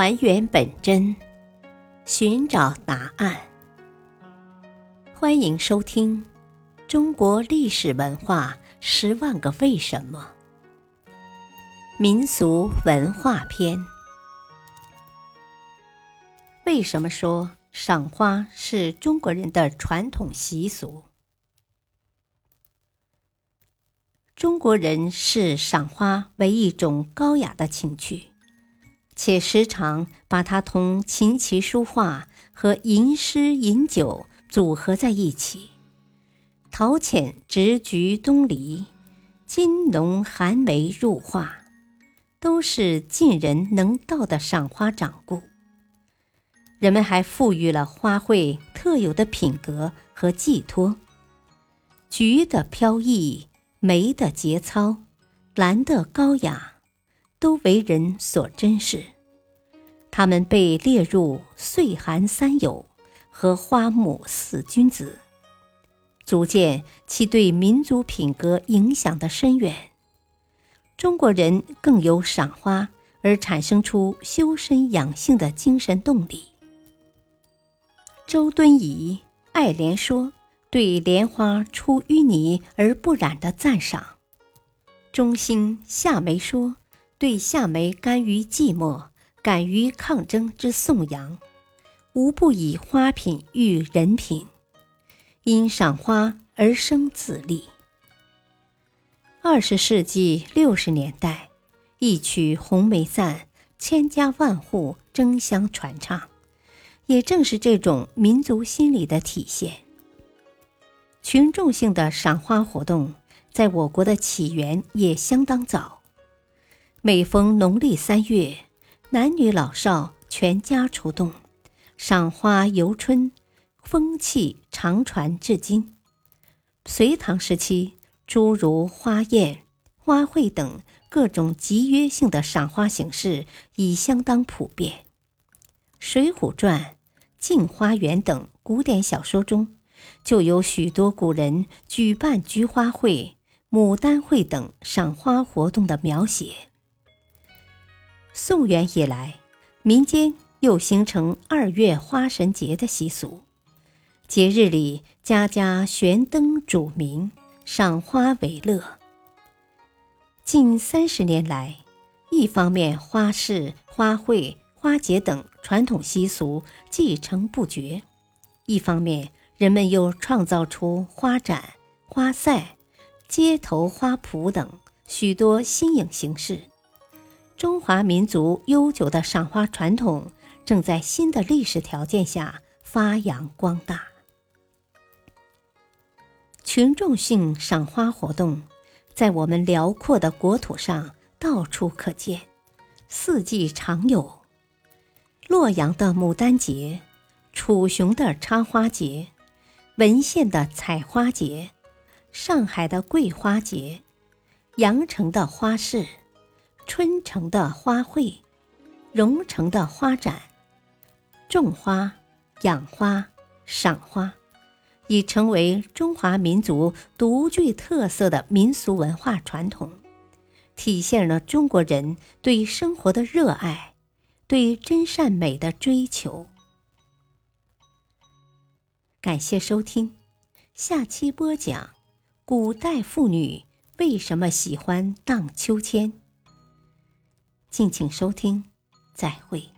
还原本真，寻找答案。欢迎收听《中国历史文化十万个为什么》民俗文化篇。为什么说赏花是中国人的传统习俗？中国人视赏花为一种高雅的情趣。且时常把它同琴棋书画和吟诗饮酒组合在一起。陶潜执菊东篱，金龙寒梅入画，都是近人能到的赏花掌故。人们还赋予了花卉特有的品格和寄托。菊的飘逸，梅的节操，兰的高雅。都为人所珍视，他们被列入岁寒三友和花木四君子，足见其对民族品格影响的深远。中国人更有赏花而产生出修身养性的精神动力。周敦颐《爱莲说》对莲花出淤泥而不染的赞赏，中兴《夏梅说》。对夏梅甘于寂寞、敢于抗争之颂扬，无不以花品喻人品，因赏花而生自立。二十世纪六十年代，一曲《红梅赞》，千家万户争相传唱，也正是这种民族心理的体现。群众性的赏花活动，在我国的起源也相当早。每逢农历三月，男女老少全家出动，赏花游春，风气长传至今。隋唐时期，诸如花宴、花卉等各种集约性的赏花形式已相当普遍。《水浒传》《镜花缘》等古典小说中，就有许多古人举办菊花会、牡丹会等赏花活动的描写。宋元以来，民间又形成二月花神节的习俗。节日里，家家悬灯烛明，赏花为乐。近三十年来，一方面花市、花卉、花节等传统习俗继承不绝；一方面，人们又创造出花展、花赛、街头花圃等许多新颖形式。中华民族悠久的赏花传统正在新的历史条件下发扬光大。群众性赏花活动在我们辽阔的国土上到处可见，四季常有。洛阳的牡丹节，楚雄的插花节，文县的采花节，上海的桂花节，阳城的花市。春城的花卉，蓉城的花展，种花、养花、赏花，已成为中华民族独具特色的民俗文化传统，体现了中国人对生活的热爱，对真善美的追求。感谢收听，下期播讲：古代妇女为什么喜欢荡秋千？敬请收听，再会。